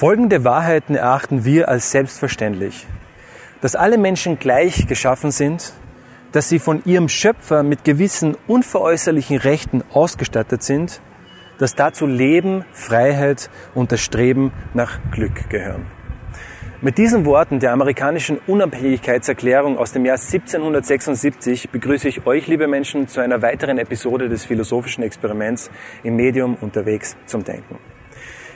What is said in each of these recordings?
Folgende Wahrheiten erachten wir als selbstverständlich. Dass alle Menschen gleich geschaffen sind, dass sie von ihrem Schöpfer mit gewissen unveräußerlichen Rechten ausgestattet sind, dass dazu Leben, Freiheit und das Streben nach Glück gehören. Mit diesen Worten der amerikanischen Unabhängigkeitserklärung aus dem Jahr 1776 begrüße ich euch, liebe Menschen, zu einer weiteren Episode des philosophischen Experiments im Medium unterwegs zum Denken.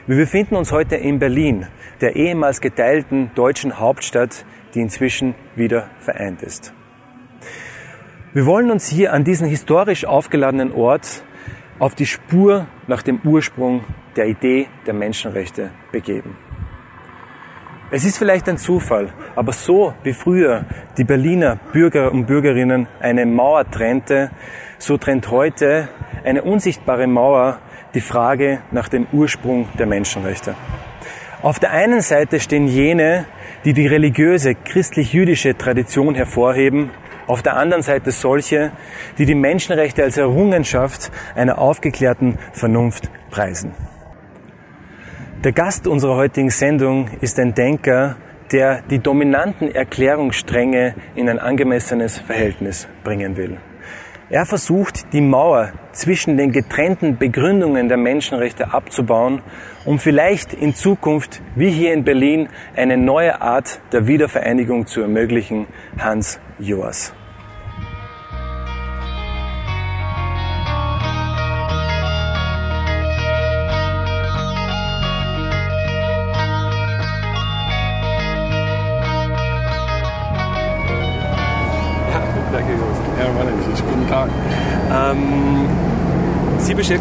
Wir befinden uns heute in Berlin, der ehemals geteilten deutschen Hauptstadt, die inzwischen wieder vereint ist. Wir wollen uns hier an diesen historisch aufgeladenen Ort auf die Spur nach dem Ursprung der Idee der Menschenrechte begeben. Es ist vielleicht ein Zufall, aber so wie früher die Berliner Bürger und Bürgerinnen eine Mauer trennte, so trennt heute eine unsichtbare Mauer die Frage nach dem Ursprung der Menschenrechte. Auf der einen Seite stehen jene, die die religiöse christlich-jüdische Tradition hervorheben, auf der anderen Seite solche, die die Menschenrechte als Errungenschaft einer aufgeklärten Vernunft preisen. Der Gast unserer heutigen Sendung ist ein Denker, der die dominanten Erklärungsstränge in ein angemessenes Verhältnis bringen will. Er versucht, die Mauer zwischen den getrennten Begründungen der Menschenrechte abzubauen, um vielleicht in Zukunft, wie hier in Berlin, eine neue Art der Wiedervereinigung zu ermöglichen. Hans Joas.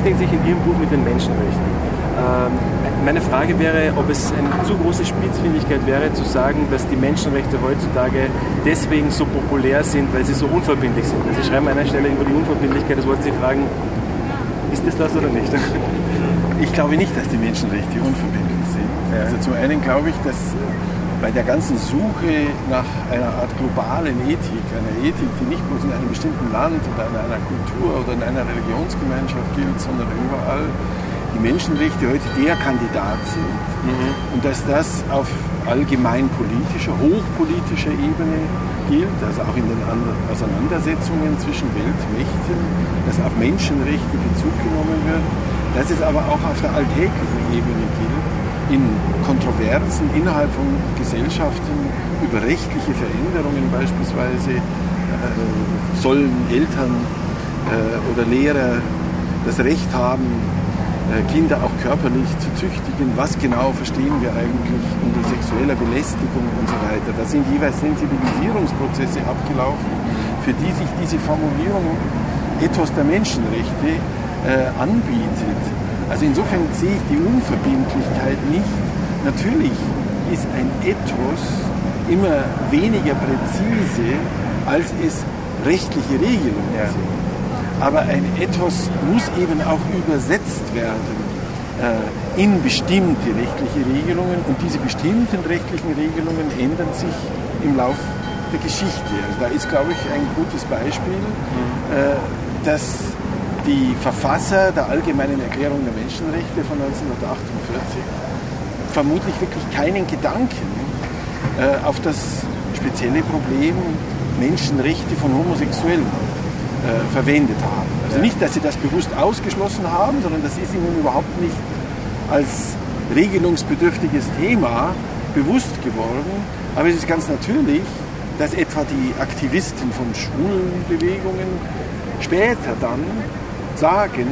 Beschäftigen sich in Ihrem Buch mit den Menschenrechten. Ähm, meine Frage wäre, ob es eine zu große Spitzfindigkeit wäre, zu sagen, dass die Menschenrechte heutzutage deswegen so populär sind, weil sie so unverbindlich sind. Sie schreiben an einer Stelle über die Unverbindlichkeit, das wollten Sie fragen, ist das das oder nicht? Ich glaube nicht, dass die Menschenrechte unverbindlich sind. Ja. Also zum einen glaube ich, dass bei der ganzen Suche nach einer Art globalen Ethik, einer Ethik, die nicht bloß in einem bestimmten Land oder in einer Kultur oder in einer Religionsgemeinschaft gilt, sondern überall, die Menschenrechte heute der Kandidat sind mhm. und dass das auf allgemein politischer, hochpolitischer Ebene gilt, also auch in den Auseinandersetzungen zwischen Weltmächten, dass auf Menschenrechte Bezug genommen wird, dass es aber auch auf der alltäglichen Ebene gilt, in Kontroversen innerhalb von Gesellschaften über rechtliche Veränderungen beispielsweise, äh, sollen Eltern äh, oder Lehrer das Recht haben, äh, Kinder auch körperlich zu züchtigen. Was genau verstehen wir eigentlich unter sexueller Belästigung und so weiter. Da sind jeweils Sensibilisierungsprozesse abgelaufen, für die sich diese Formulierung Ethos der Menschenrechte äh, anbietet. Also insofern sehe ich die Unverbindlichkeit nicht. Natürlich ist ein Ethos immer weniger präzise, als es rechtliche Regelungen ja. sind. Aber ein Ethos muss eben auch übersetzt werden äh, in bestimmte rechtliche Regelungen und diese bestimmten rechtlichen Regelungen ändern sich im Laufe der Geschichte. Also da ist, glaube ich, ein gutes Beispiel, mhm. äh, dass die Verfasser der Allgemeinen Erklärung der Menschenrechte von 1948 vermutlich wirklich keinen Gedanken äh, auf das spezielle Problem Menschenrechte von Homosexuellen äh, verwendet haben. Also nicht, dass sie das bewusst ausgeschlossen haben, sondern das ist ihnen überhaupt nicht als regelungsbedürftiges Thema bewusst geworden. Aber es ist ganz natürlich, dass etwa die Aktivisten von Schwulenbewegungen später dann sagen,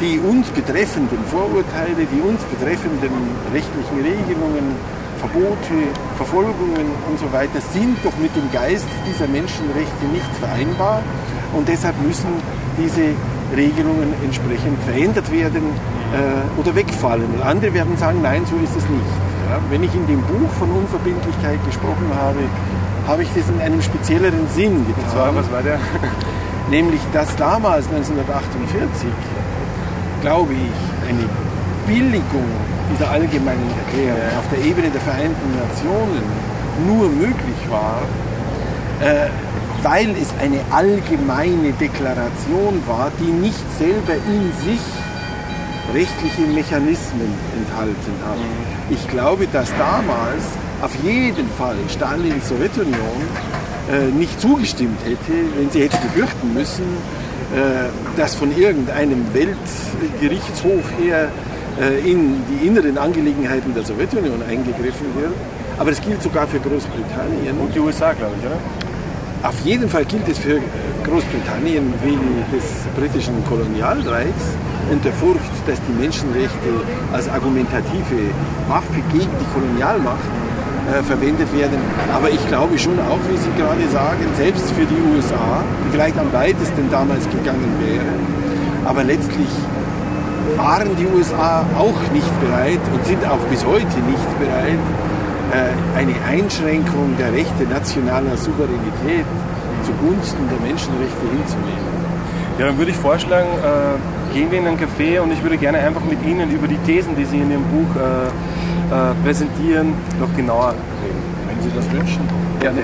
die uns betreffenden Vorurteile, die uns betreffenden rechtlichen Regelungen, Verbote, Verfolgungen und so weiter sind doch mit dem Geist dieser Menschenrechte nicht vereinbar und deshalb müssen diese Regelungen entsprechend verändert werden äh, oder wegfallen. Und andere werden sagen, nein, so ist es nicht. Ja, wenn ich in dem Buch von Unverbindlichkeit gesprochen habe, habe ich das in einem spezielleren Sinn getan. Und zwar, was war der? Nämlich, dass damals 1948, glaube ich, eine Billigung dieser allgemeinen Erklärung auf der Ebene der Vereinten Nationen nur möglich war, äh, weil es eine allgemeine Deklaration war, die nicht selber in sich rechtliche Mechanismen enthalten hat. Mhm. Ich glaube, dass damals auf jeden Fall Stalins Sowjetunion äh, nicht zugestimmt hätte, wenn sie hätte befürchten müssen, äh, dass von irgendeinem Weltgerichtshof her äh, in die inneren Angelegenheiten der Sowjetunion eingegriffen wird. Aber das gilt sogar für Großbritannien. Und die USA, glaube ich, oder? Auf jeden Fall gilt es für Großbritannien wegen des britischen Kolonialreichs und der Furcht, dass die Menschenrechte als argumentative Waffe gegen die Kolonialmacht äh, verwendet werden. Aber ich glaube schon auch, wie Sie gerade sagen, selbst für die USA, die vielleicht am weitesten damals gegangen wären, aber letztlich waren die USA auch nicht bereit und sind auch bis heute nicht bereit, äh, eine Einschränkung der Rechte nationaler Souveränität zugunsten der Menschenrechte hinzunehmen. Ja, dann würde ich vorschlagen, äh, gehen wir in ein Café und ich würde gerne einfach mit Ihnen über die Thesen, die Sie in Ihrem Buch äh, äh, präsentieren, noch genauer reden. Wenn Sie das wünschen. Gerne.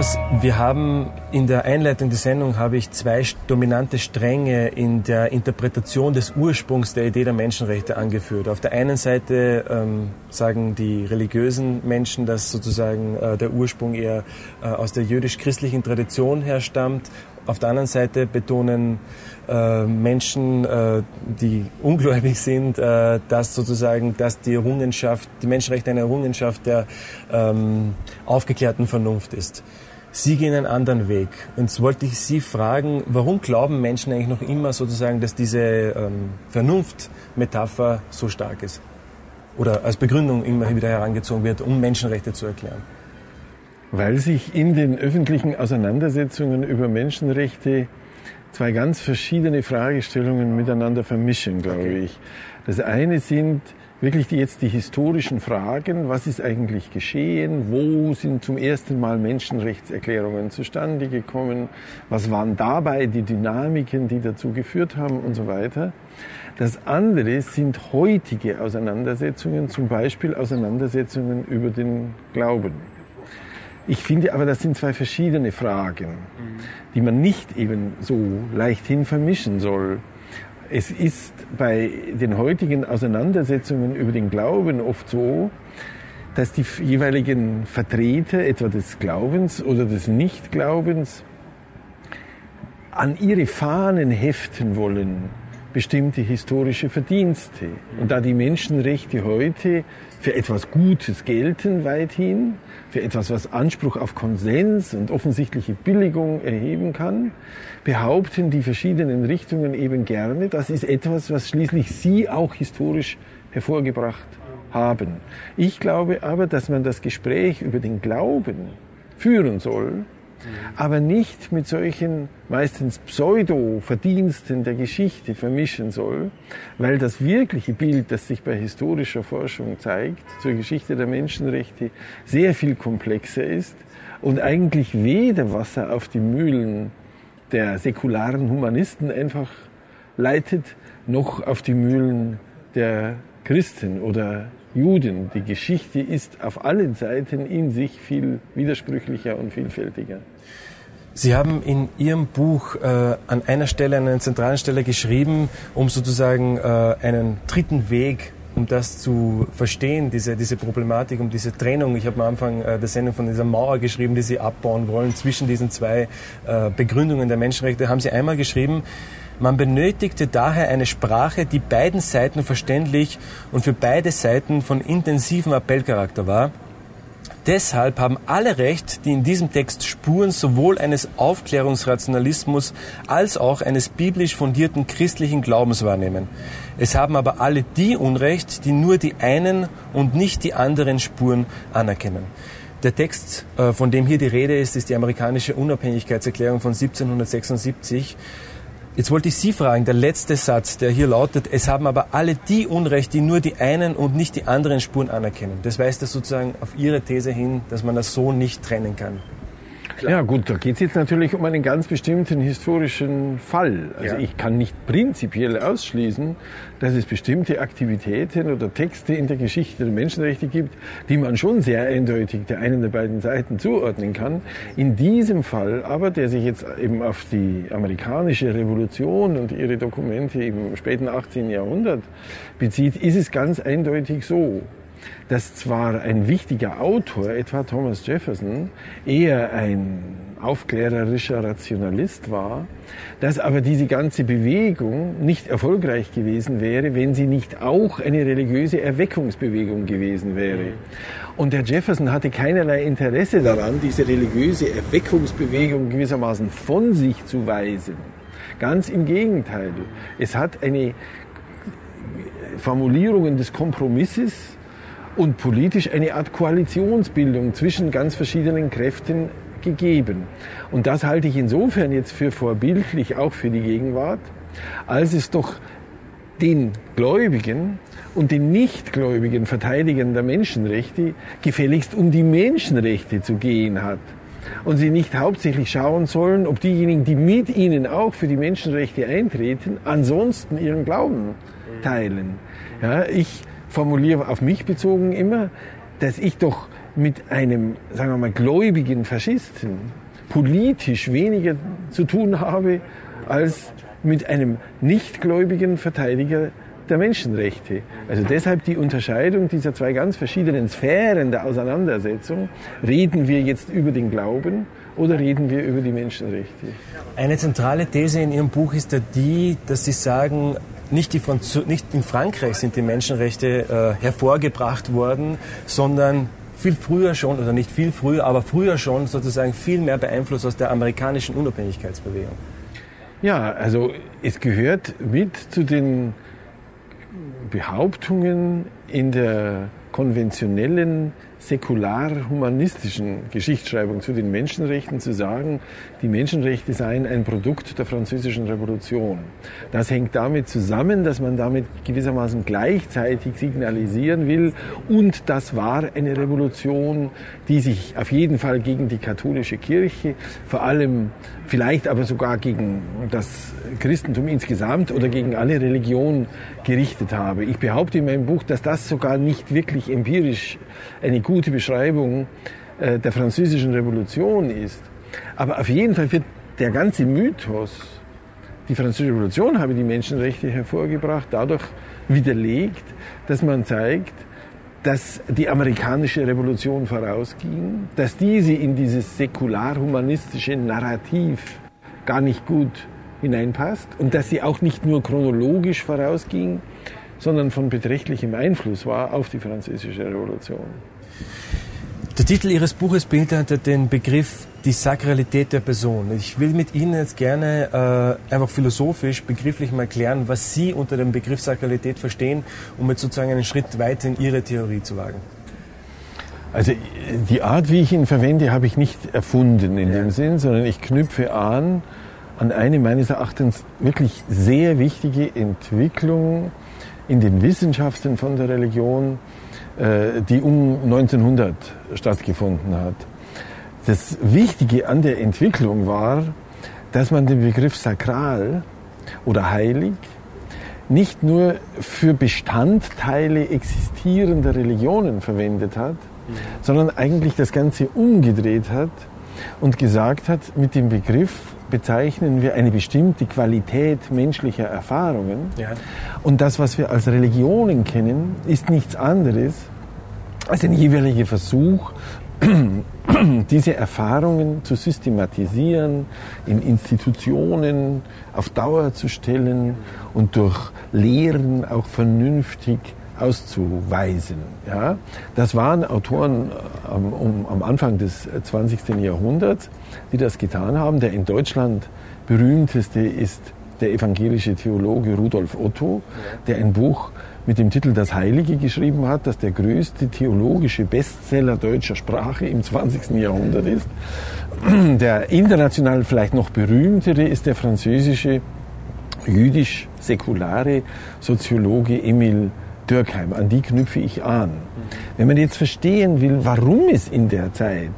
Joas, wir haben in der Einleitung der Sendung habe ich zwei dominante Stränge in der Interpretation des Ursprungs der Idee der Menschenrechte angeführt. Auf der einen Seite ähm, sagen die religiösen Menschen, dass sozusagen äh, der Ursprung eher äh, aus der jüdisch-christlichen Tradition herstammt. Auf der anderen Seite betonen äh, Menschen, äh, die ungläubig sind, äh, dass sozusagen, dass die Errungenschaft, die Menschenrechte eine Errungenschaft der ähm, aufgeklärten Vernunft ist. Sie gehen einen anderen Weg. Und jetzt wollte ich Sie fragen, warum glauben Menschen eigentlich noch immer sozusagen, dass diese ähm, Vernunftmetapher so stark ist? Oder als Begründung immer wieder herangezogen wird, um Menschenrechte zu erklären? Weil sich in den öffentlichen Auseinandersetzungen über Menschenrechte zwei ganz verschiedene Fragestellungen miteinander vermischen, glaube okay. ich. Das eine sind wirklich die, jetzt die historischen Fragen, was ist eigentlich geschehen, wo sind zum ersten Mal Menschenrechtserklärungen zustande gekommen, was waren dabei die Dynamiken, die dazu geführt haben und so weiter. Das andere sind heutige Auseinandersetzungen, zum Beispiel Auseinandersetzungen über den Glauben. Ich finde aber, das sind zwei verschiedene Fragen, die man nicht eben so leichthin vermischen soll. Es ist bei den heutigen Auseinandersetzungen über den Glauben oft so, dass die jeweiligen Vertreter etwa des Glaubens oder des Nichtglaubens an ihre Fahnen heften wollen, bestimmte historische Verdienste. Und da die Menschenrechte heute für etwas Gutes gelten weithin, für etwas, was Anspruch auf Konsens und offensichtliche Billigung erheben kann, behaupten die verschiedenen Richtungen eben gerne, das ist etwas, was schließlich sie auch historisch hervorgebracht haben. Ich glaube aber, dass man das Gespräch über den Glauben führen soll, aber nicht mit solchen meistens Pseudo-Verdiensten der Geschichte vermischen soll, weil das wirkliche Bild, das sich bei historischer Forschung zeigt, zur Geschichte der Menschenrechte, sehr viel komplexer ist und eigentlich weder Wasser auf die Mühlen der säkularen Humanisten einfach leitet, noch auf die Mühlen der Christen oder Juden. Die Geschichte ist auf allen Seiten in sich viel widersprüchlicher und vielfältiger. Sie haben in Ihrem Buch äh, an einer Stelle, an einer zentralen Stelle geschrieben, um sozusagen äh, einen dritten Weg, um das zu verstehen, diese, diese Problematik, um diese Trennung. Ich habe am Anfang äh, der Sendung von dieser Mauer geschrieben, die Sie abbauen wollen zwischen diesen zwei äh, Begründungen der Menschenrechte. Haben Sie einmal geschrieben, man benötigte daher eine Sprache, die beiden Seiten verständlich und für beide Seiten von intensivem Appellcharakter war. Deshalb haben alle Recht, die in diesem Text Spuren sowohl eines Aufklärungsrationalismus als auch eines biblisch fundierten christlichen Glaubens wahrnehmen. Es haben aber alle die Unrecht, die nur die einen und nicht die anderen Spuren anerkennen. Der Text, äh, von dem hier die Rede ist, ist die amerikanische Unabhängigkeitserklärung von 1776. Jetzt wollte ich Sie fragen, der letzte Satz, der hier lautet, es haben aber alle die Unrecht, die nur die einen und nicht die anderen Spuren anerkennen. Das weist das sozusagen auf Ihre These hin, dass man das so nicht trennen kann. Klar. Ja gut, da geht es jetzt natürlich um einen ganz bestimmten historischen Fall. Also ja. ich kann nicht prinzipiell ausschließen, dass es bestimmte Aktivitäten oder Texte in der Geschichte der Menschenrechte gibt, die man schon sehr eindeutig der einen der beiden Seiten zuordnen kann. In diesem Fall aber, der sich jetzt eben auf die amerikanische Revolution und ihre Dokumente im späten 18. Jahrhundert bezieht, ist es ganz eindeutig so, dass zwar ein wichtiger Autor, etwa Thomas Jefferson, eher ein aufklärerischer Rationalist war, dass aber diese ganze Bewegung nicht erfolgreich gewesen wäre, wenn sie nicht auch eine religiöse Erweckungsbewegung gewesen wäre. Und der Jefferson hatte keinerlei Interesse daran, diese religiöse Erweckungsbewegung gewissermaßen von sich zu weisen. Ganz im Gegenteil. Es hat eine Formulierungen des Kompromisses und politisch eine Art Koalitionsbildung zwischen ganz verschiedenen Kräften gegeben. Und das halte ich insofern jetzt für vorbildlich, auch für die Gegenwart, als es doch den Gläubigen und den nichtgläubigen Verteidigern der Menschenrechte gefälligst um die Menschenrechte zu gehen hat. Und sie nicht hauptsächlich schauen sollen, ob diejenigen, die mit ihnen auch für die Menschenrechte eintreten, ansonsten ihren Glauben teilen. Ja, ich formuliere auf mich bezogen immer, dass ich doch mit einem, sagen wir mal, gläubigen Faschisten politisch weniger zu tun habe als mit einem nichtgläubigen Verteidiger der Menschenrechte. Also deshalb die Unterscheidung dieser zwei ganz verschiedenen Sphären der Auseinandersetzung. Reden wir jetzt über den Glauben oder reden wir über die Menschenrechte? Eine zentrale These in Ihrem Buch ist ja die, dass Sie sagen, nicht, die Franz nicht in Frankreich sind die Menschenrechte äh, hervorgebracht worden, sondern viel früher schon, oder nicht viel früher, aber früher schon sozusagen viel mehr beeinflusst aus der amerikanischen Unabhängigkeitsbewegung. Ja, also es gehört mit zu den Behauptungen in der konventionellen säkular-humanistischen Geschichtsschreibung zu den Menschenrechten zu sagen, die Menschenrechte seien ein Produkt der französischen Revolution. Das hängt damit zusammen, dass man damit gewissermaßen gleichzeitig signalisieren will und das war eine Revolution, die sich auf jeden Fall gegen die katholische Kirche, vor allem vielleicht aber sogar gegen das Christentum insgesamt oder gegen alle Religionen gerichtet habe. Ich behaupte in meinem Buch, dass das sogar nicht wirklich empirisch eine gute Beschreibung äh, der französischen Revolution ist. Aber auf jeden Fall wird der ganze Mythos, die französische Revolution habe die Menschenrechte hervorgebracht, dadurch widerlegt, dass man zeigt, dass die amerikanische Revolution vorausging, dass diese in dieses säkular-humanistische Narrativ gar nicht gut hineinpasst und dass sie auch nicht nur chronologisch vorausging, sondern von beträchtlichem Einfluss war auf die französische Revolution. Der Titel Ihres Buches beinhaltet den Begriff die Sakralität der Person. Ich will mit Ihnen jetzt gerne äh, einfach philosophisch, begrifflich mal klären, was Sie unter dem Begriff Sakralität verstehen, um jetzt sozusagen einen Schritt weiter in Ihre Theorie zu wagen. Also die Art, wie ich ihn verwende, habe ich nicht erfunden in ja. dem Sinn, sondern ich knüpfe an an eine meines Erachtens wirklich sehr wichtige Entwicklung in den Wissenschaften von der Religion, die um 1900 stattgefunden hat. Das Wichtige an der Entwicklung war, dass man den Begriff sakral oder heilig nicht nur für Bestandteile existierender Religionen verwendet hat, mhm. sondern eigentlich das Ganze umgedreht hat und gesagt hat, mit dem Begriff bezeichnen wir eine bestimmte Qualität menschlicher Erfahrungen. Ja. Und das, was wir als Religionen kennen, ist nichts anderes als ein jeweiliger Versuch, diese Erfahrungen zu systematisieren, in Institutionen auf Dauer zu stellen und durch Lehren auch vernünftig auszuweisen. Ja? Das waren Autoren am, um, am Anfang des 20. Jahrhunderts, die das getan haben. Der in Deutschland berühmteste ist der evangelische Theologe Rudolf Otto, der ein Buch mit dem Titel Das Heilige geschrieben hat, das der größte theologische Bestseller deutscher Sprache im 20. Jahrhundert ist. Der international vielleicht noch berühmtere ist der französische jüdisch-säkulare Soziologe Emil Dürkheim. An die knüpfe ich an. Wenn man jetzt verstehen will, warum es in der Zeit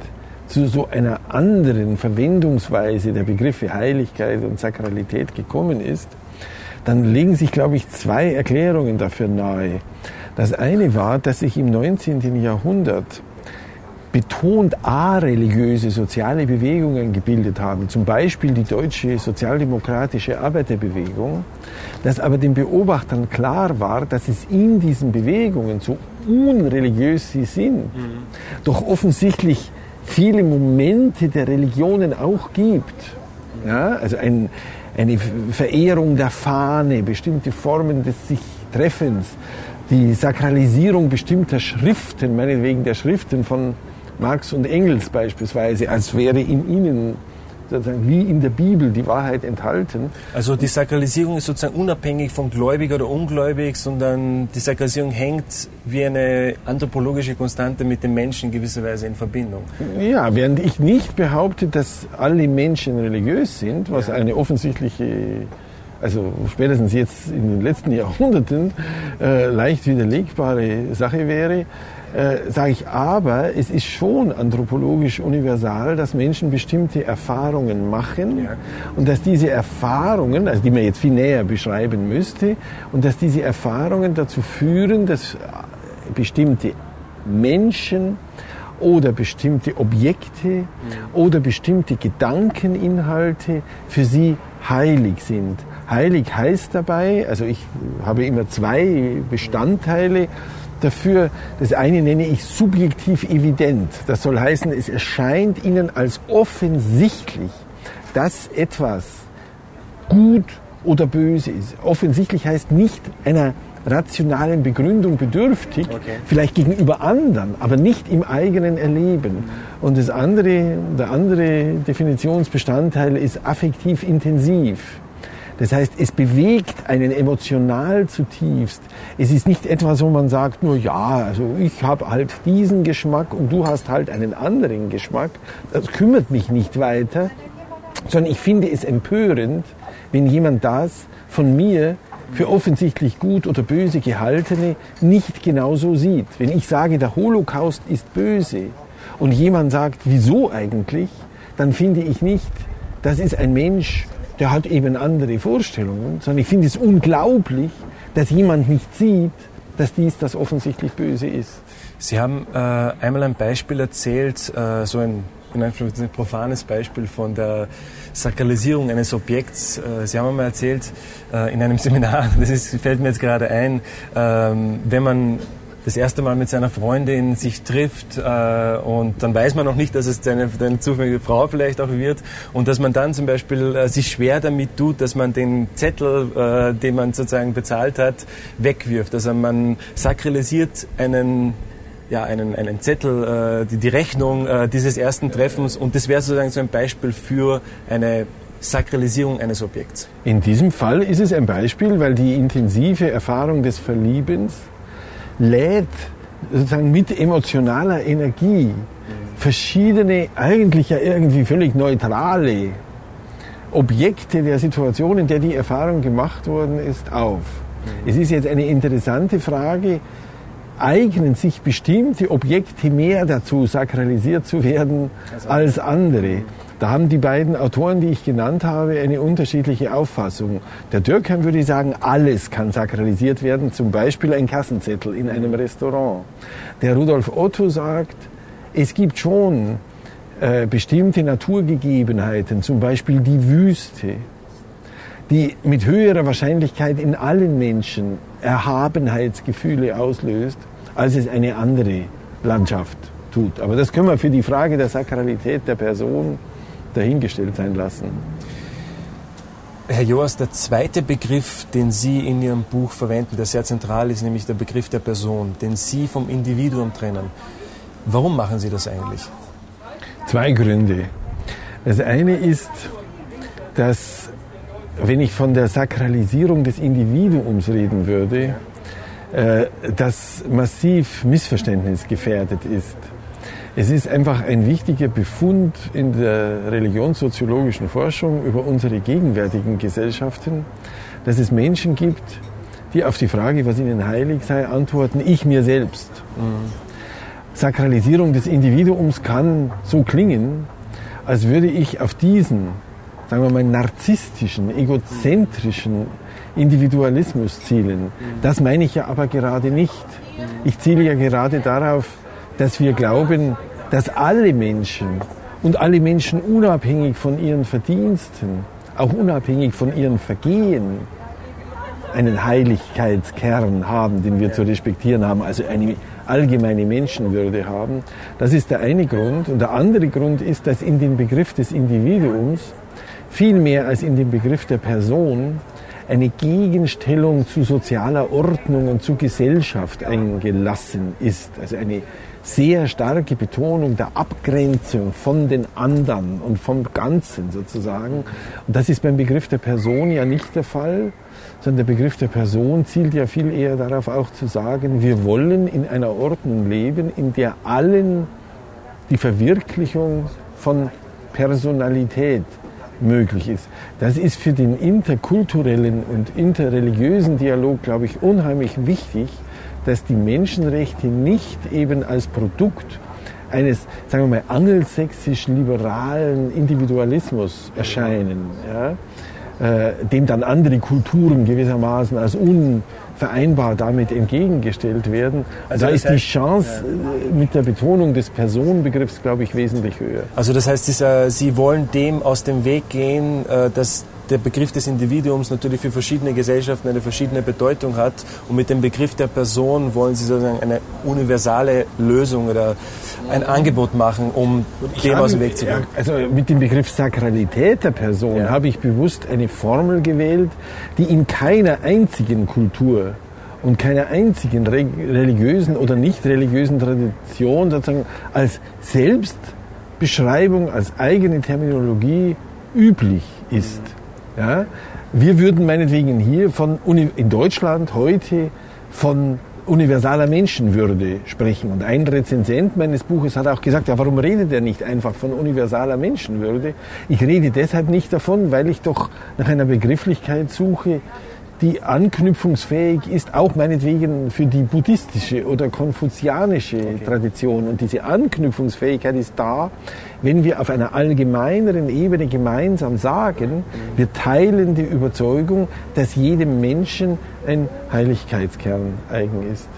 zu so einer anderen Verwendungsweise der Begriffe Heiligkeit und Sakralität gekommen ist, dann legen sich, glaube ich, zwei Erklärungen dafür nahe. Das eine war, dass sich im 19. Jahrhundert betont areligiöse soziale Bewegungen gebildet haben, zum Beispiel die deutsche sozialdemokratische Arbeiterbewegung, dass aber den Beobachtern klar war, dass es in diesen Bewegungen, so unreligiös sie sind, mhm. doch offensichtlich viele Momente der Religionen auch gibt. Ja, also ein, eine Verehrung der Fahne, bestimmte Formen des sich Treffens, die Sakralisierung bestimmter Schriften, meinetwegen der Schriften von Marx und Engels beispielsweise, als wäre in ihnen sozusagen wie in der Bibel die Wahrheit enthalten. Also die Sakralisierung ist sozusagen unabhängig von gläubig oder ungläubig, sondern die Sakralisierung hängt wie eine anthropologische Konstante mit dem Menschen in gewisser Weise in Verbindung. Ja, während ich nicht behaupte, dass alle Menschen religiös sind, was ja. eine offensichtliche also spätestens jetzt in den letzten Jahrhunderten äh, leicht widerlegbare Sache wäre, äh, sage ich aber, es ist schon anthropologisch universal, dass Menschen bestimmte Erfahrungen machen ja. und dass diese Erfahrungen, also die man jetzt viel näher beschreiben müsste, und dass diese Erfahrungen dazu führen, dass bestimmte Menschen oder bestimmte Objekte ja. oder bestimmte Gedankeninhalte für sie heilig sind. Heilig heißt dabei, also ich habe immer zwei Bestandteile dafür. Das eine nenne ich subjektiv evident. Das soll heißen, es erscheint Ihnen als offensichtlich, dass etwas gut oder böse ist. Offensichtlich heißt nicht einer rationalen Begründung bedürftig, okay. vielleicht gegenüber anderen, aber nicht im eigenen Erleben. Und das andere, der andere Definitionsbestandteil ist affektiv intensiv. Das heißt, es bewegt einen emotional zutiefst. Es ist nicht etwas, wo man sagt, nur ja, also ich habe halt diesen Geschmack und du hast halt einen anderen Geschmack. Das kümmert mich nicht weiter, sondern ich finde es empörend, wenn jemand das von mir für offensichtlich gut oder böse gehaltene nicht genauso sieht. Wenn ich sage, der Holocaust ist böse und jemand sagt, wieso eigentlich, dann finde ich nicht, das ist ein Mensch, der hat eben andere Vorstellungen, sondern ich finde es unglaublich, dass jemand nicht sieht, dass dies das offensichtlich Böse ist. Sie haben äh, einmal ein Beispiel erzählt, äh, so ein in ein profanes Beispiel von der Sakralisierung eines Objekts. Äh, Sie haben einmal erzählt äh, in einem Seminar, das ist, fällt mir jetzt gerade ein, ähm, wenn man das erste Mal mit seiner Freundin sich trifft äh, und dann weiß man noch nicht, dass es deine, deine zufällige Frau vielleicht auch wird und dass man dann zum Beispiel äh, sich schwer damit tut, dass man den Zettel, äh, den man sozusagen bezahlt hat, wegwirft. Also man sakralisiert einen ja, einen, einen Zettel, äh, die, die Rechnung äh, dieses ersten Treffens und das wäre sozusagen so ein Beispiel für eine Sakralisierung eines Objekts. In diesem Fall ist es ein Beispiel, weil die intensive Erfahrung des Verliebens lädt sozusagen mit emotionaler Energie verschiedene, eigentlich ja irgendwie völlig neutrale Objekte der Situation, in der die Erfahrung gemacht worden ist, auf. Mhm. Es ist jetzt eine interessante Frage, eignen sich bestimmte Objekte mehr dazu, sakralisiert zu werden als andere. Da haben die beiden Autoren, die ich genannt habe, eine unterschiedliche Auffassung. Der Dürkheim würde sagen, alles kann sakralisiert werden, zum Beispiel ein Kassenzettel in einem Restaurant. Der Rudolf Otto sagt, es gibt schon äh, bestimmte Naturgegebenheiten, zum Beispiel die Wüste, die mit höherer Wahrscheinlichkeit in allen Menschen Erhabenheitsgefühle auslöst, als es eine andere Landschaft tut. Aber das können wir für die Frage der Sakralität der Person dahingestellt sein lassen. Herr Joas, der zweite Begriff, den Sie in Ihrem Buch verwenden, der sehr zentral ist, nämlich der Begriff der Person, den Sie vom Individuum trennen. Warum machen Sie das eigentlich? Zwei Gründe. Das eine ist, dass wenn ich von der Sakralisierung des Individuums reden würde, äh, das massiv missverständnisgefährdet ist. Es ist einfach ein wichtiger Befund in der religionssoziologischen Forschung über unsere gegenwärtigen Gesellschaften, dass es Menschen gibt, die auf die Frage, was ihnen heilig sei, antworten, ich mir selbst. Mhm. Sakralisierung des Individuums kann so klingen, als würde ich auf diesen, sagen wir mal, narzisstischen, egozentrischen Individualismus zielen. Das meine ich ja aber gerade nicht. Ich ziele ja gerade darauf, dass wir glauben, dass alle Menschen und alle Menschen unabhängig von ihren Verdiensten, auch unabhängig von ihren Vergehen, einen Heiligkeitskern haben, den wir zu respektieren haben, also eine allgemeine Menschenwürde haben. Das ist der eine Grund. Und der andere Grund ist, dass in den Begriff des Individuums viel mehr als in den Begriff der Person eine Gegenstellung zu sozialer Ordnung und zu Gesellschaft eingelassen ist. Also eine sehr starke Betonung der Abgrenzung von den anderen und vom Ganzen sozusagen. Und das ist beim Begriff der Person ja nicht der Fall, sondern der Begriff der Person zielt ja viel eher darauf auch zu sagen, wir wollen in einer Ordnung leben, in der allen die Verwirklichung von Personalität möglich ist. Das ist für den interkulturellen und interreligiösen Dialog, glaube ich, unheimlich wichtig, dass die Menschenrechte nicht eben als Produkt eines, sagen wir mal, angelsächsisch-liberalen Individualismus erscheinen, ja, äh, dem dann andere Kulturen gewissermaßen als unvereinbar damit entgegengestellt werden. Also da ist heißt, die Chance ja. mit der Betonung des Personenbegriffs, glaube ich, wesentlich höher. Also das heißt, Sie wollen dem aus dem Weg gehen, äh, dass der Begriff des Individuums natürlich für verschiedene Gesellschaften eine verschiedene Bedeutung hat. Und mit dem Begriff der Person wollen Sie sozusagen eine universale Lösung oder ein Angebot machen, um dem aus dem Weg zu gehen. Also mit dem Begriff Sakralität der Person ja. habe ich bewusst eine Formel gewählt, die in keiner einzigen Kultur und keiner einzigen religiösen oder nicht religiösen Tradition sozusagen als Selbstbeschreibung, als eigene Terminologie üblich ist. Ja? Wir würden meinetwegen hier von in Deutschland heute von universaler Menschenwürde sprechen. Und ein Rezensent meines Buches hat auch gesagt, ja, warum redet er nicht einfach von universaler Menschenwürde? Ich rede deshalb nicht davon, weil ich doch nach einer Begrifflichkeit suche, die anknüpfungsfähig ist, auch meinetwegen für die buddhistische oder konfuzianische okay. Tradition. Und diese Anknüpfungsfähigkeit ist da, wenn wir auf einer allgemeineren Ebene gemeinsam sagen, wir teilen die Überzeugung, dass jedem Menschen ein Heiligkeitskern eigen ist.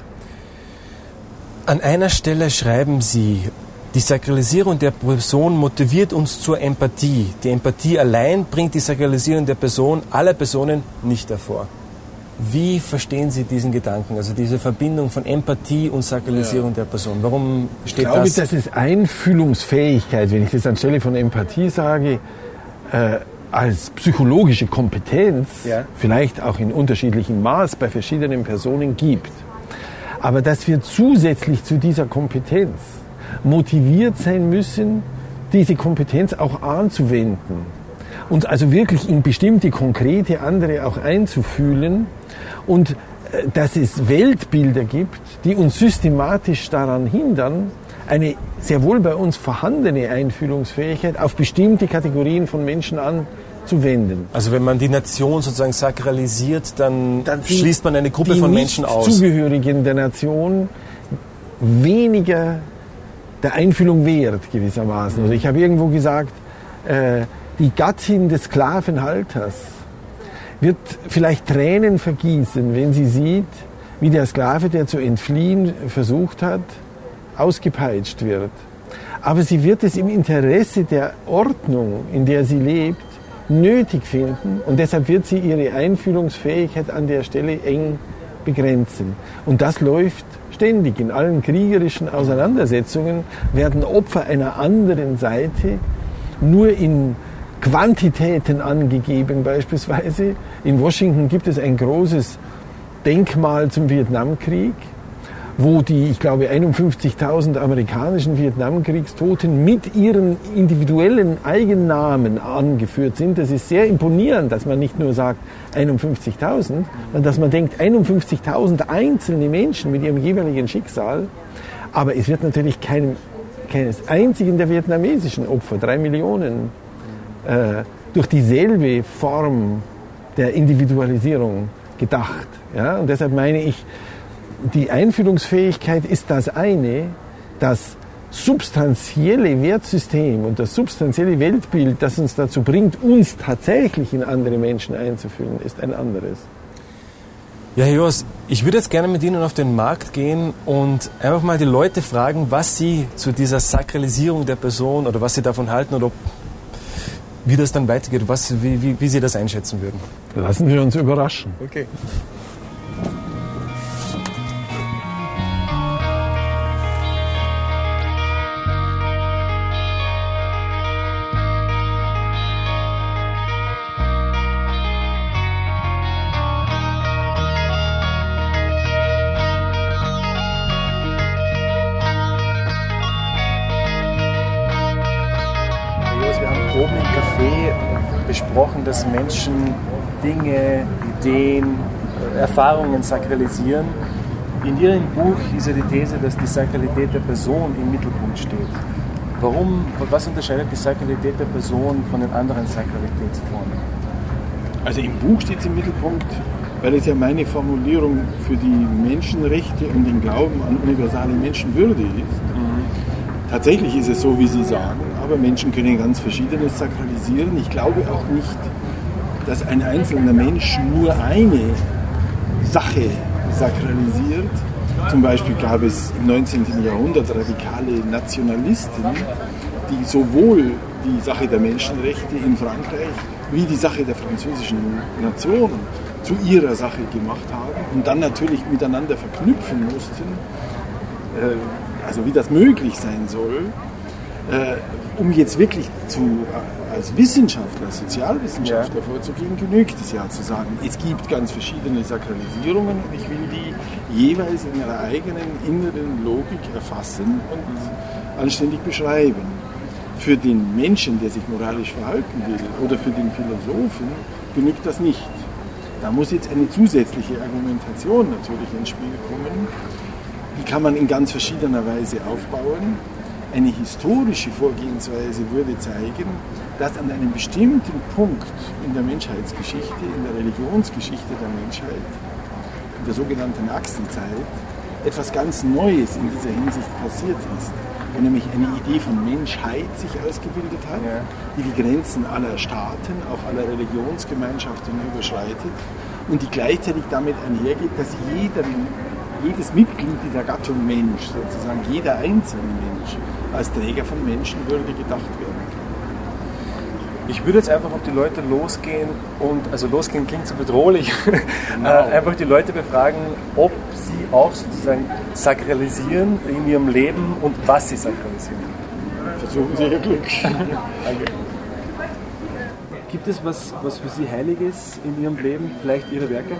An einer Stelle schreiben Sie, die Sakralisierung der Person motiviert uns zur Empathie. Die Empathie allein bringt die Sakralisierung der Person aller Personen nicht hervor. Wie verstehen Sie diesen Gedanken, also diese Verbindung von Empathie und Sakralisierung ja. der Person? Warum steht ich glaube, das? das ist Einfühlungsfähigkeit, wenn ich das anstelle von Empathie sage, äh, als psychologische Kompetenz, ja. vielleicht auch in unterschiedlichem Maß bei verschiedenen Personen gibt. Aber dass wir zusätzlich zu dieser Kompetenz motiviert sein müssen, diese Kompetenz auch anzuwenden. Und also wirklich in bestimmte konkrete andere auch einzufühlen und äh, dass es Weltbilder gibt, die uns systematisch daran hindern, eine sehr wohl bei uns vorhandene Einfühlungsfähigkeit auf bestimmte Kategorien von Menschen anzuwenden. Also wenn man die Nation sozusagen sakralisiert, dann, dann schließt man eine Gruppe von Menschen aus. Die Zugehörigen der Nation weniger der Einfühlung wert gewissermaßen. Also ich habe irgendwo gesagt, äh, die Gattin des Sklavenhalters wird vielleicht Tränen vergießen, wenn sie sieht, wie der Sklave, der zu entfliehen versucht hat, ausgepeitscht wird. Aber sie wird es im Interesse der Ordnung, in der sie lebt, nötig finden und deshalb wird sie ihre Einfühlungsfähigkeit an der Stelle eng begrenzen. Und das läuft ständig. In allen kriegerischen Auseinandersetzungen werden Opfer einer anderen Seite nur in Quantitäten angegeben beispielsweise. In Washington gibt es ein großes Denkmal zum Vietnamkrieg wo die, ich glaube, 51.000 amerikanischen Vietnamkriegstoten mit ihren individuellen Eigennamen angeführt sind. Das ist sehr imponierend, dass man nicht nur sagt 51.000, sondern dass man denkt 51.000 einzelne Menschen mit ihrem jeweiligen Schicksal. Aber es wird natürlich keinem, keines einzigen der vietnamesischen Opfer, drei Millionen, äh, durch dieselbe Form der Individualisierung gedacht. Ja? Und deshalb meine ich, die Einfühlungsfähigkeit ist das eine, das substanzielle Wertsystem und das substanzielle Weltbild, das uns dazu bringt, uns tatsächlich in andere Menschen einzufühlen, ist ein anderes. Ja, Herr Joas, ich würde jetzt gerne mit Ihnen auf den Markt gehen und einfach mal die Leute fragen, was sie zu dieser Sakralisierung der Person oder was sie davon halten oder ob, wie das dann weitergeht, was, wie, wie, wie Sie das einschätzen würden. Lassen wir uns überraschen. Okay. Dass Menschen Dinge, Ideen, Erfahrungen sakralisieren. In Ihrem Buch ist ja die These, dass die Sakralität der Person im Mittelpunkt steht. Warum, was unterscheidet die Sakralität der Person von den anderen Sakralitätsformen? Also im Buch steht es im Mittelpunkt, weil es ja meine Formulierung für die Menschenrechte und den Glauben an universale Menschenwürde ist. Mhm. Tatsächlich ist es so, wie Sie sagen, aber Menschen können ganz Verschiedenes sakralisieren. Ich glaube auch nicht, dass ein einzelner Mensch nur eine Sache sakralisiert. Zum Beispiel gab es im 19. Jahrhundert radikale Nationalisten, die sowohl die Sache der Menschenrechte in Frankreich wie die Sache der französischen Nation zu ihrer Sache gemacht haben und dann natürlich miteinander verknüpfen mussten, äh, also wie das möglich sein soll. Äh, um jetzt wirklich zu, als Wissenschaftler, als Sozialwissenschaftler ja. vorzugehen, genügt es ja zu sagen, es gibt ganz verschiedene Sakralisierungen und ich will die jeweils in ihrer eigenen inneren Logik erfassen und anständig beschreiben. Für den Menschen, der sich moralisch verhalten will, oder für den Philosophen genügt das nicht. Da muss jetzt eine zusätzliche Argumentation natürlich ins Spiel kommen. Die kann man in ganz verschiedener Weise aufbauen. Eine historische Vorgehensweise würde zeigen, dass an einem bestimmten Punkt in der Menschheitsgeschichte, in der Religionsgeschichte der Menschheit, in der sogenannten Achsenzeit, etwas ganz Neues in dieser Hinsicht passiert ist wo nämlich eine Idee von Menschheit sich ausgebildet hat, die die Grenzen aller Staaten, auch aller Religionsgemeinschaften überschreitet und die gleichzeitig damit einhergeht, dass jeder, jedes Mitglied dieser Gattung Mensch, sozusagen jeder einzelne Mensch, als Träger von Menschenwürde gedacht werden kann. Ich würde jetzt einfach auf die Leute losgehen und, also losgehen klingt so bedrohlich, genau. Äh, einfach die Leute befragen, ob sie auch sozusagen sakralisieren in ihrem Leben und was sie sakralisieren. Versuchen Sie Ihr Glück. Danke. Gibt es was, was für Sie heilig ist in Ihrem Leben? Vielleicht Ihre Werke?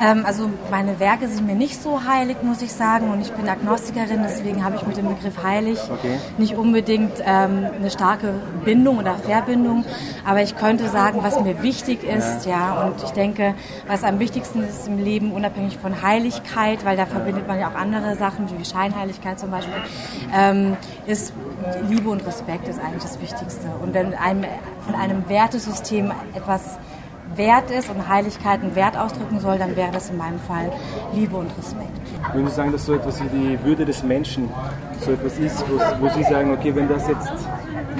Ähm, also meine Werke sind mir nicht so heilig, muss ich sagen. Und ich bin Agnostikerin, deswegen habe ich mit dem Begriff heilig okay. nicht unbedingt ähm, eine starke Bindung oder Verbindung. Aber ich könnte sagen, was mir wichtig ist. Ja. ja. Und ich denke, was am wichtigsten ist im Leben, unabhängig von Heiligkeit, weil da verbindet man ja auch andere Sachen, wie Scheinheiligkeit zum Beispiel, ähm, ist Liebe und Respekt ist eigentlich das Wichtigste. Und wenn einem von einem Wertesystem etwas wert ist und Heiligkeit einen Wert ausdrücken soll, dann wäre das in meinem Fall Liebe und Respekt. Würden Sie sagen, dass so etwas wie die Würde des Menschen so etwas ist, wo, Sie sagen, okay, wenn das jetzt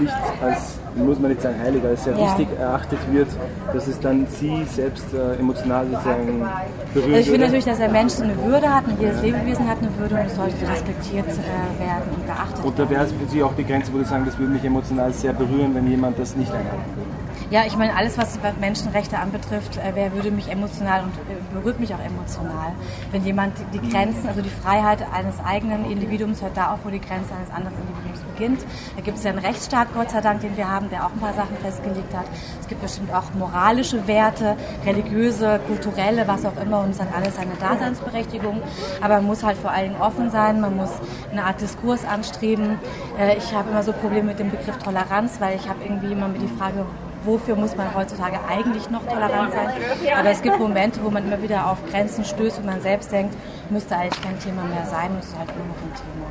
nicht als, muss man nicht sagen heilig, als sehr ja. wichtig erachtet wird, dass es dann Sie selbst äh, emotional sozusagen berührt? Also ich finde natürlich, dass der Mensch eine Würde hat und jedes Lebewesen hat eine Würde und es sollte respektiert äh, werden und beachtet werden. Und da wäre es für Sie auch die Grenze, wo Sie sagen, das würde mich emotional sehr berühren, wenn jemand das nicht einhalten würde? Ja, ich meine, alles, was Menschenrechte anbetrifft, äh, wer würde mich emotional und äh, berührt mich auch emotional. Wenn jemand die Grenzen, also die Freiheit eines eigenen Individuums hört da auf, wo die Grenze eines anderen Individuums beginnt. Da gibt es ja einen Rechtsstaat, Gott sei Dank, den wir haben, der auch ein paar Sachen festgelegt hat. Es gibt bestimmt auch moralische Werte, religiöse, kulturelle, was auch immer, und es hat alles seine Daseinsberechtigung. Aber man muss halt vor allen Dingen offen sein, man muss eine Art Diskurs anstreben. Äh, ich habe immer so Probleme mit dem Begriff Toleranz, weil ich habe irgendwie immer mit die Frage, wofür muss man heutzutage eigentlich noch tolerant sein. Aber es gibt Momente, wo man immer wieder auf Grenzen stößt und man selbst denkt, müsste eigentlich kein Thema mehr sein und es ist halt immer noch ein Thema.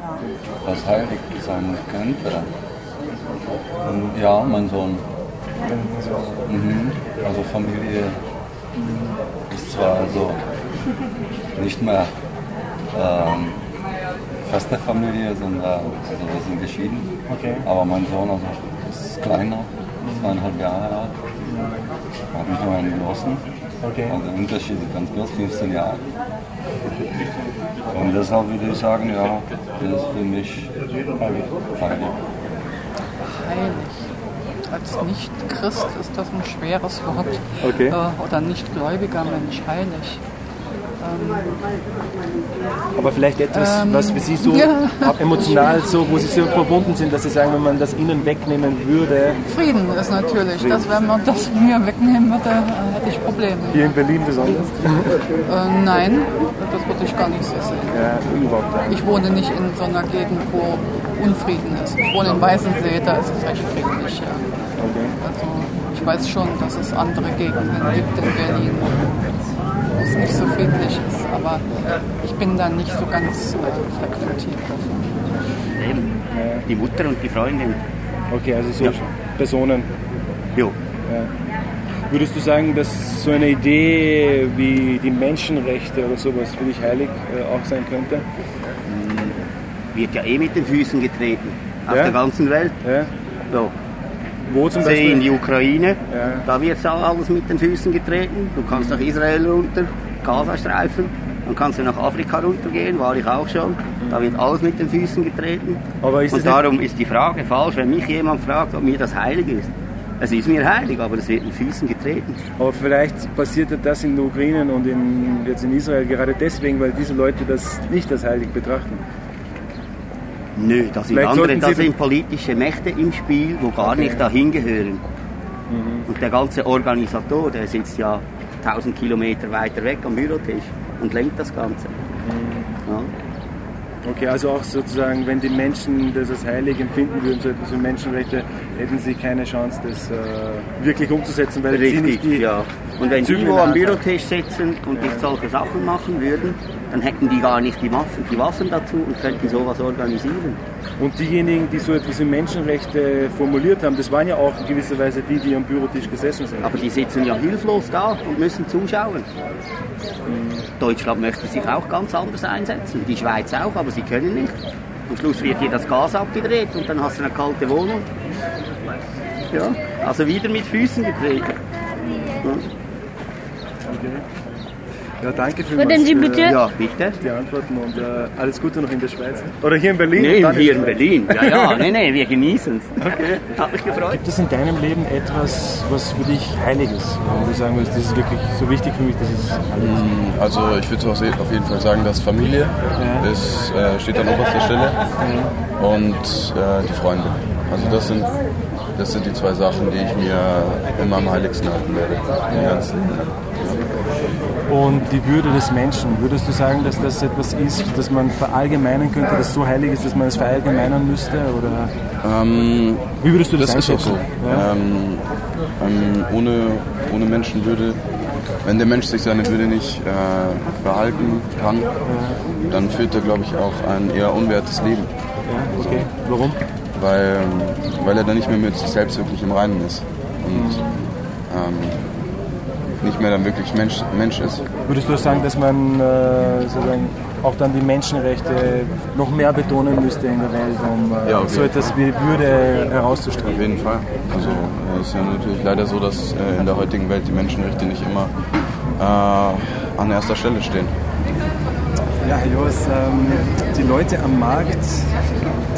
Ja. Was heilig sein könnte. Und ja, mein Sohn. Mhm. Also Familie ist zwar also nicht mehr ähm, feste Familie, sondern also wir sind geschieden. Okay. Aber mein Sohn also, ist kleiner zweieinhalb Jahre alt. Habe mich noch einen genossen. Okay. Also der Unterschied ist ganz groß, 15 Jahre. Und deshalb würde ich sagen, ja, das ist für mich heilig. Heilig. Als Nicht-Christ ist das ein schweres Wort. Okay. Äh, oder nicht-gläubiger Mensch, heilig. Aber vielleicht etwas, ähm, was für Sie so ja. emotional so, wo Sie so verbunden sind, dass Sie sagen, wenn man das Ihnen wegnehmen würde. Frieden ist natürlich. Frieden. Dass, wenn man das mir wegnehmen würde, äh, hätte ich Probleme. Hier in Berlin besonders? Äh, nein, das würde ich gar nicht so sehen. Ja, überhaupt nicht. Ich wohne nicht in so einer Gegend, wo Unfrieden ist. Ich wohne in Weißensee, da ist es recht friedlich. Ja. Okay. Also ich weiß schon, dass es andere Gegenden gibt in Berlin es nicht so friedlich ist. Aber ich bin da nicht so ganz äh, frequentiert Eben, die Mutter und die Freundin. Okay, also so ja. Personen. Jo. Ja. Würdest du sagen, dass so eine Idee wie die Menschenrechte oder sowas für dich heilig äh, auch sein könnte? Hm, wird ja eh mit den Füßen getreten. Auf ja? der ganzen Welt. Ja. So. Wo zum Beispiel? in die Ukraine, ja. da wird auch alles mit den Füßen getreten. Du kannst nach Israel runter, Gazastreifen, dann kannst du nach Afrika runtergehen, war ich auch schon. Da wird alles mit den Füßen getreten. Und darum ist die Frage falsch, wenn mich jemand fragt, ob mir das heilig ist. Es ist mir heilig, aber es wird mit Füßen getreten. Aber vielleicht passiert das in der Ukraine und in, jetzt in Israel gerade deswegen, weil diese Leute das nicht als heilig betrachten. Nö, da sind andere, da sind politische Mächte im Spiel, wo gar nicht dahin gehören. Und der ganze Organisator, der sitzt ja 1000 Kilometer weiter weg am Bürotisch und lenkt das Ganze. Ja. Okay, also auch sozusagen, wenn die Menschen das als heilig empfinden würden, so etwas wie Menschenrechte, hätten sie keine Chance, das äh, wirklich umzusetzen, weil sie nicht Richtig, die ja. Und wenn die Zügel wo der am Bürotisch sitzen und nicht solche Sachen machen würden, dann hätten die gar nicht die Waffen, die Waffen dazu und könnten sowas organisieren. Und diejenigen, die so etwas wie Menschenrechte formuliert haben, das waren ja auch in gewisser Weise die, die am Bürotisch gesessen sind. Aber die sitzen ja hilflos da und müssen zuschauen. Deutschland möchte sich auch ganz anders einsetzen, die Schweiz auch, aber sie können nicht. Am Schluss wird dir das Gas abgedreht und dann hast du eine kalte Wohnung. Ja, also wieder mit Füßen getreten. Ja. Ja, danke für Würden Sie bitte- Ja, bitte. die Antworten und äh, alles Gute noch in der Schweiz. Oder hier in Berlin. Dann hier in. Berlin. Ja, ja, nee, nee, wir genießen es. Okay. Hat mich gefreut. Gibt es in deinem Leben etwas, was für dich heilig ist? Wo du sagen würdest, das ist wirklich so wichtig für mich, dass es heilig ist? Also ich würde auf auf jeden Fall sagen, dass Familie ist, äh, steht an oberster Stelle und äh, die Freunde. Also das sind, das sind die zwei Sachen, die ich mir immer am heiligsten halten werde. Im ganzen Leben. Und die Würde des Menschen, würdest du sagen, dass das etwas ist, das man verallgemeinern könnte, das so heilig ist, dass man es verallgemeinern müsste? Oder Ähm, wie würdest du das, das ist auch so. Ja? Ähm, ähm, ohne, ohne Menschenwürde, wenn der Mensch sich seine Würde nicht äh, behalten kann, dann führt er, glaube ich, auch ein eher unwertes Leben. ja, okay. Warum? weil, weil er dann nicht mehr mit sich selbst wirklich im Reinen ist und ähm, nicht mehr dann wirklich Mensch, Mensch ist. Würdest du sagen, dass man äh, sozusagen auch dann die Menschenrechte noch mehr betonen müsste in der Welt, um äh, Ja, auf so etwas wie Würde Auf herauszustellen? jeden Fall. Also äh, es ist ja natürlich leider so, dass äh, in der heutigen Welt die Menschenrechte nicht immer äh, an erster Stelle stehen. Ja, Herr Joas, ähm, die Leute am Markt,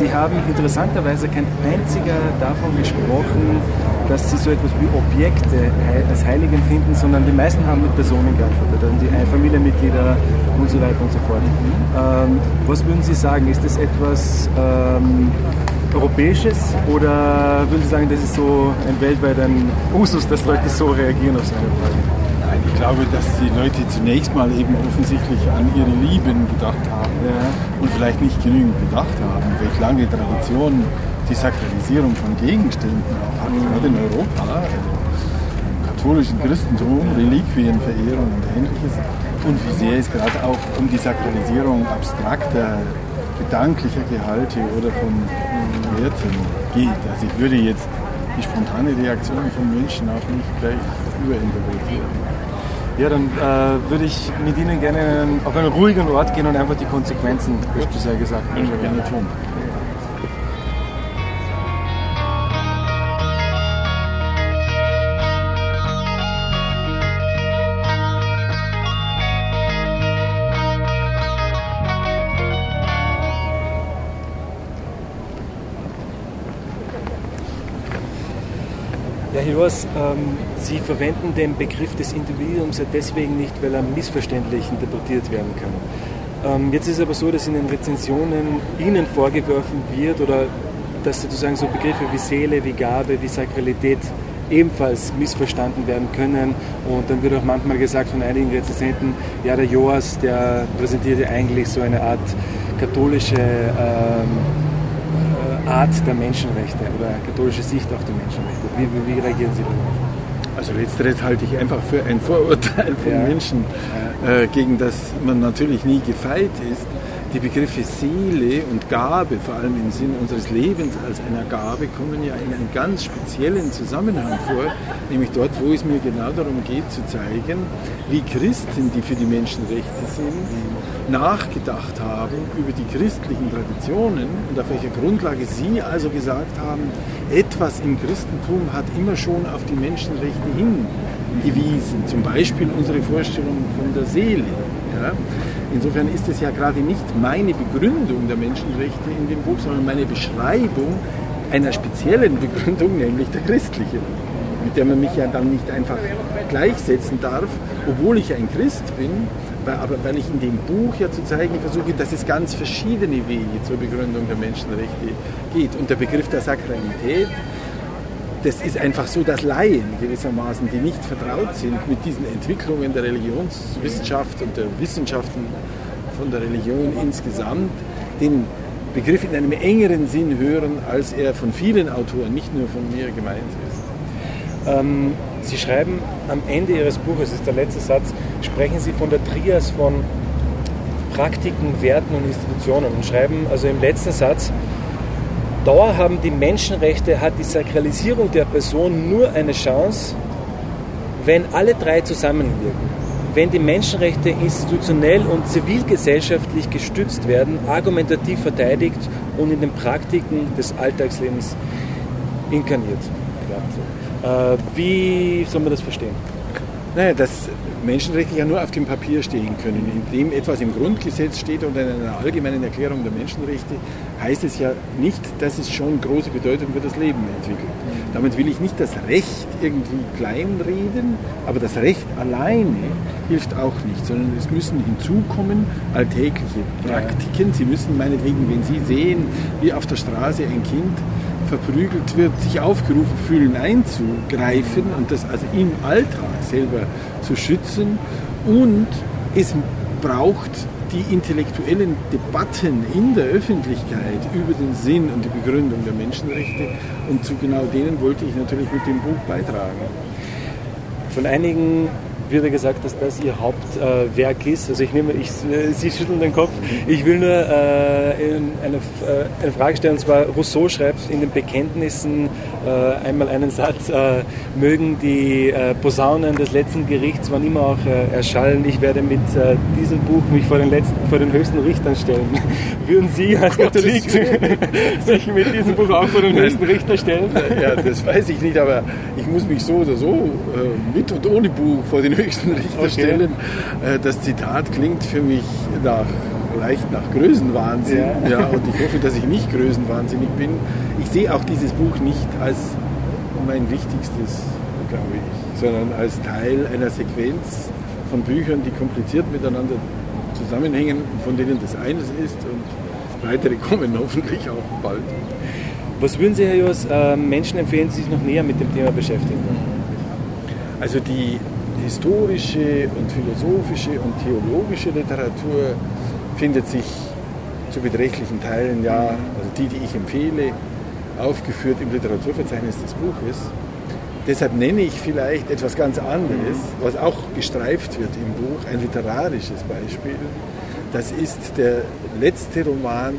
die haben interessanterweise kein einziger davon gesprochen, dass sie so etwas wie Objekte als heilig empfinden, sondern die meisten haben mit Personen geantwortet, also die Familienmitglieder und so weiter und so fort. Ähm, was würden Sie sagen? Ist das etwas ähm, Europäisches oder würden Sie sagen, das ist so ein weltweiter Usus, dass Leute so reagieren auf so eine Frage? Nein, ich glaube, dass die Leute zunächst mal eben offensichtlich an ihre Lieben gedacht haben Ja. und vielleicht nicht genügend bedacht haben, welche lange Tradition die Sakralisierung von Gegenständen auch hat, gerade in Europa, also im katholischen Christentum, Reliquienverehrung und ähnliches. Und wie sehr es gerade auch um die Sakralisierung abstrakter, gedanklicher Gehalte oder von Werten geht. Also ich würde jetzt die spontane Reaktion von Menschen auch nicht gleich überinterpretieren. Ja, dann äh, würde ich mit Ihnen gerne auf einen ruhigen Ort gehen und einfach die Konsequenzen, wie du sehr gesagt hast. Gerne tun. Herr Joas, ähm, Sie verwenden den Begriff des Individuums ja deswegen nicht, weil er missverständlich interpretiert werden kann. Ähm, jetzt ist es aber so, dass in den Rezensionen Ihnen vorgeworfen wird oder dass sozusagen so Begriffe wie Seele, wie Gabe, wie Sakralität ebenfalls missverstanden werden können. Und dann wird auch manchmal gesagt von einigen Rezensenten, ja, der Joas, der präsentiert ja eigentlich so eine Art katholische ähm, äh, Art der Menschenrechte oder katholische Sicht auf die Menschenrechte. Wie, wie, wie reagieren Sie darauf? Also letzteres halte ich einfach für ein Vorurteil von Ja. Menschen, äh, gegen das man natürlich nie gefeit ist. Die Begriffe Seele und Gabe, vor allem im Sinne unseres Lebens als einer Gabe, kommen ja in einem ganz speziellen Zusammenhang vor, nämlich dort, wo es mir genau darum geht zu zeigen, wie Christen, die für die Menschenrechte sind, nachgedacht haben über die christlichen Traditionen und auf welcher Grundlage sie also gesagt haben, etwas im Christentum hat immer schon auf die Menschenrechte hingewiesen. Zum Beispiel unsere Vorstellung von der Seele. Ja? Insofern ist es ja gerade nicht meine Begründung der Menschenrechte in dem Buch, sondern meine Beschreibung einer speziellen Begründung, nämlich der christlichen, mit der man mich ja dann nicht einfach gleichsetzen darf, obwohl ich ein Christ bin, aber weil ich in dem Buch ja zu zeigen versuche, dass es ganz verschiedene Wege zur Begründung der Menschenrechte geht. Und der Begriff der Sakralität, das ist einfach so, dass Laien gewissermaßen, die nicht vertraut sind mit diesen Entwicklungen der Religionswissenschaft und der Wissenschaften von der Religion insgesamt, den Begriff in einem engeren Sinn hören, als er von vielen Autoren, nicht nur von mir, gemeint ist. Ähm, Sie schreiben am Ende Ihres Buches, ist der letzte Satz, sprechen Sie von der Trias von Praktiken, Werten und Institutionen und schreiben also im letzten Satz, Dauer haben die Menschenrechte, hat die Sakralisierung der Person nur eine Chance, wenn alle drei zusammenwirken. Wenn die Menschenrechte institutionell und zivilgesellschaftlich gestützt werden, argumentativ verteidigt und in den Praktiken des Alltagslebens inkarniert. Äh, wie soll man das verstehen? Naja, dass Menschenrechte ja nur auf dem Papier stehen können. Indem etwas im Grundgesetz steht oder in einer allgemeinen Erklärung der Menschenrechte, heißt es ja nicht, dass es schon große Bedeutung für das Leben entwickelt. Damit will ich nicht das Recht irgendwie kleinreden, aber das Recht alleine hilft auch nicht, sondern es müssen hinzukommen alltägliche Praktiken. Sie müssen meinetwegen, wenn Sie sehen, wie auf der Straße ein Kind verprügelt wird, sich aufgerufen fühlen, einzugreifen und das also im Alltag selber zu schützen. Und es braucht die intellektuellen Debatten in der Öffentlichkeit über den Sinn und die Begründung der Menschenrechte. Und zu genau denen wollte ich natürlich mit dem Buch beitragen. Von einigen wird gesagt, dass das ihr Hauptwerk ist. Also ich nehme, ich, äh, Sie schütteln den Kopf. Ich will nur äh, eine, äh, eine, Frage stellen, und zwar Rousseau schreibt in den Bekenntnissen einmal einen Satz, mögen die Posaunen des letzten Gerichts wann immer auch erschallen, ich werde mit diesem Buch mich vor den, letzten, vor den höchsten Richtern stellen. Würden Sie als Katholik sich mit diesem Buch auch vor den höchsten Richter stellen? Ja, das weiß ich nicht, aber ich muss mich so oder so mit und ohne Buch vor den höchsten Richter okay. stellen. Äh, das Zitat klingt für mich nach, leicht nach Größenwahnsinn. Ja. ja. und ich hoffe, dass ich nicht größenwahnsinnig bin. Ich sehe auch dieses Buch nicht als mein wichtigstes, glaube ich, sondern als Teil einer Sequenz von Büchern, die kompliziert miteinander zusammenhängen, von denen das eines ist und weitere kommen hoffentlich auch bald. Was würden Sie, Herr Jos, äh, Menschen empfehlen, die sich noch näher mit dem Thema beschäftigen? Also die historische und philosophische und theologische Literatur findet sich zu beträchtlichen Teilen, ja, also die, die ich empfehle, aufgeführt im Literaturverzeichnis des Buches. Deshalb nenne ich vielleicht etwas ganz anderes, was auch gestreift wird im Buch, ein literarisches Beispiel. Das ist der letzte Roman,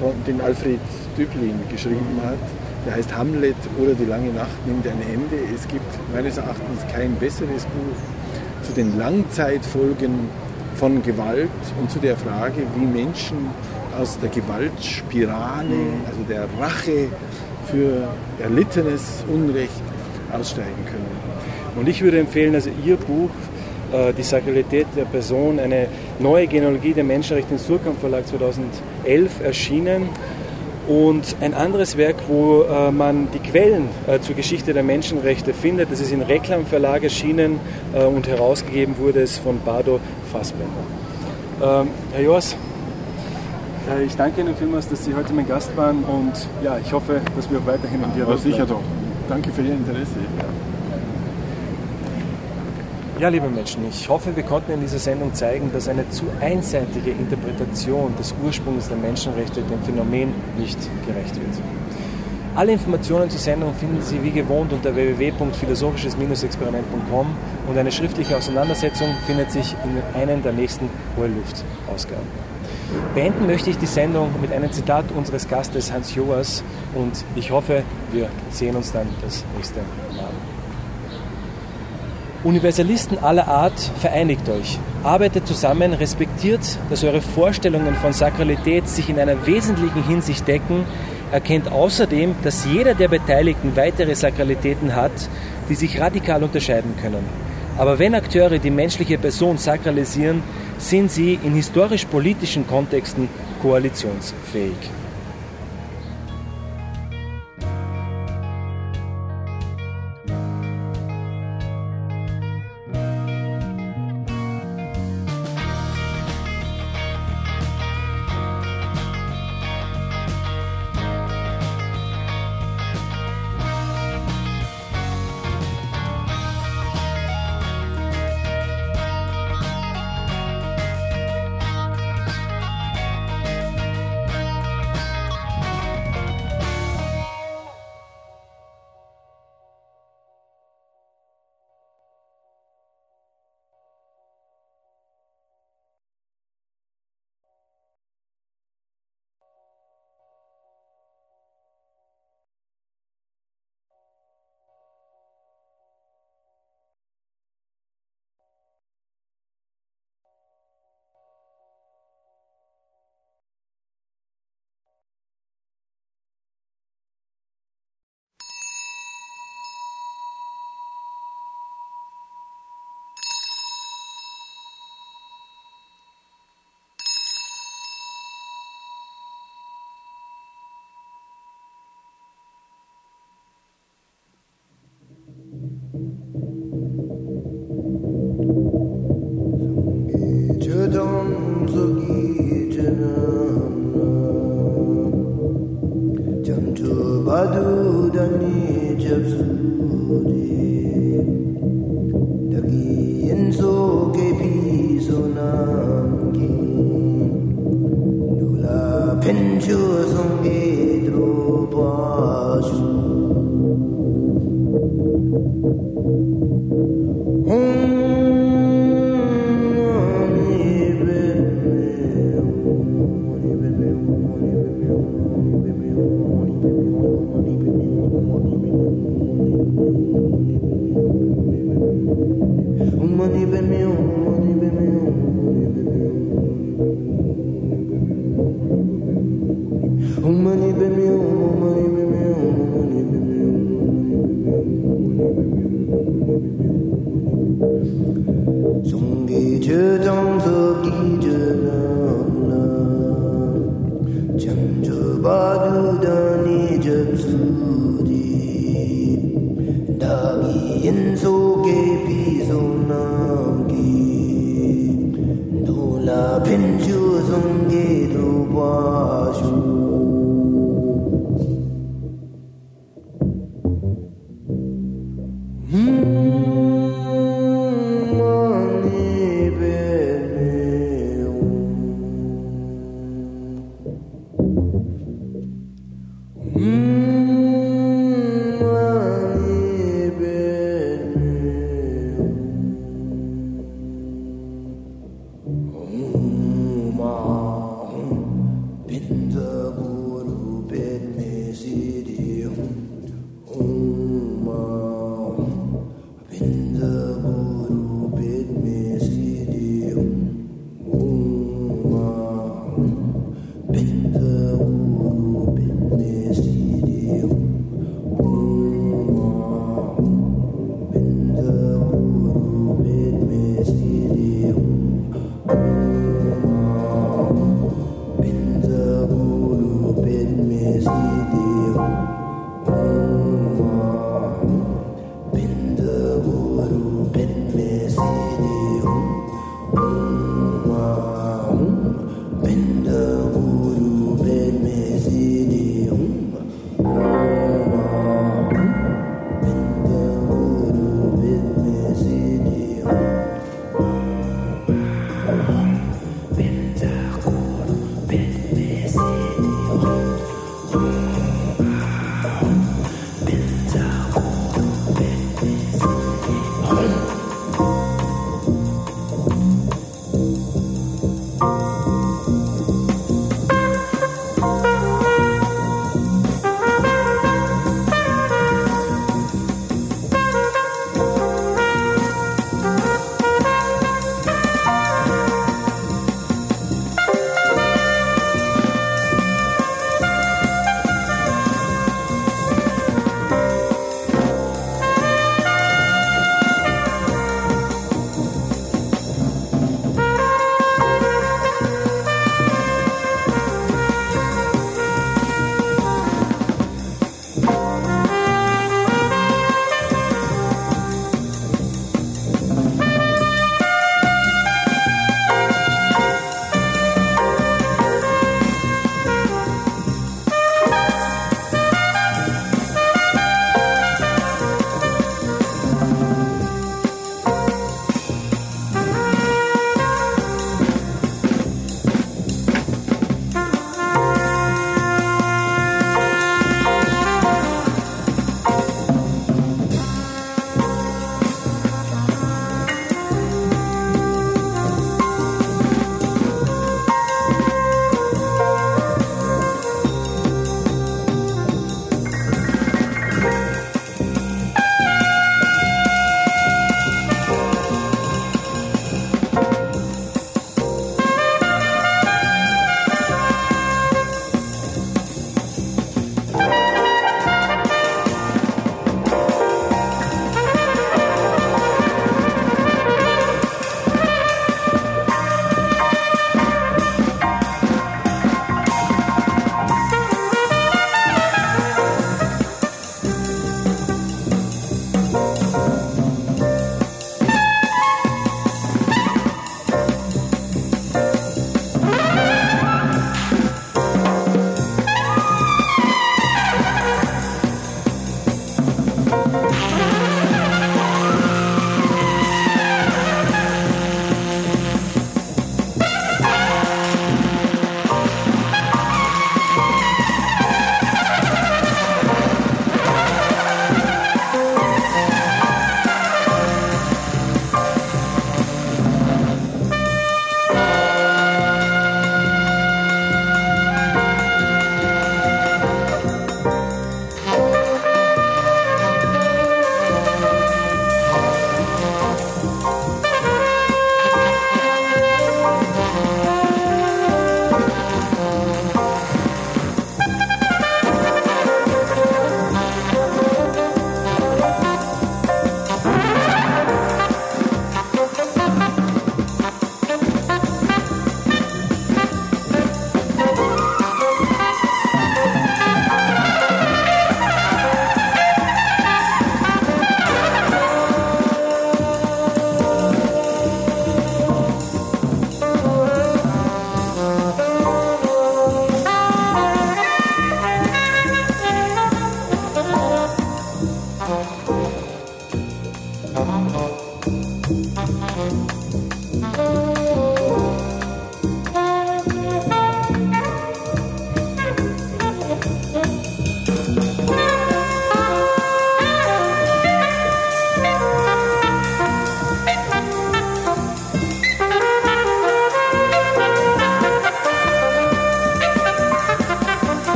von, den Alfred Düblin geschrieben hat, der heißt Hamlet oder Die lange Nacht nimmt ein Ende. Es gibt meines Erachtens kein besseres Buch zu den Langzeitfolgen von Gewalt und zu der Frage, wie Menschen aus der Gewaltspirale, also der Rache für erlittenes Unrecht aussteigen können. Und ich würde empfehlen, also Ihr Buch, äh, Die Sakralität der Person, eine neue Genealogie der Menschenrechte im Surkamp Verlag 2011 erschienen und ein anderes Werk, wo äh, man die Quellen äh, zur Geschichte der Menschenrechte findet, das ist in Reklam Verlag erschienen äh, und herausgegeben wurde es von Bardo Fassbender. Ähm, Herr Joas, äh, ich danke Ihnen vielmals, dass Sie heute mein Gast waren und ja, ich hoffe, dass wir auch weiterhin im Dialog sicher doch. Danke für Ihr Interesse. Ja. Liebe Menschen, ich hoffe, wir konnten in dieser Sendung zeigen, dass eine zu einseitige Interpretation des Ursprungs der Menschenrechte dem Phänomen nicht gerecht wird. Alle Informationen zur Sendung finden Sie wie gewohnt unter www.philosophisches-experiment.com und eine schriftliche Auseinandersetzung findet sich in einer der nächsten Hohe Luft-Ausgaben. Beenden möchte ich die Sendung mit einem Zitat unseres Gastes Hans Joas und ich hoffe, wir sehen uns dann das nächste Mal. Universalisten aller Art, vereinigt euch, arbeitet zusammen, respektiert, dass eure Vorstellungen von Sakralität sich in einer wesentlichen Hinsicht decken, erkennt außerdem, dass jeder der Beteiligten weitere Sakralitäten hat, die sich radikal unterscheiden können. Aber wenn Akteure die menschliche Person sakralisieren, sind sie in historisch-politischen Kontexten koalitionsfähig.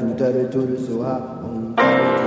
Da da do da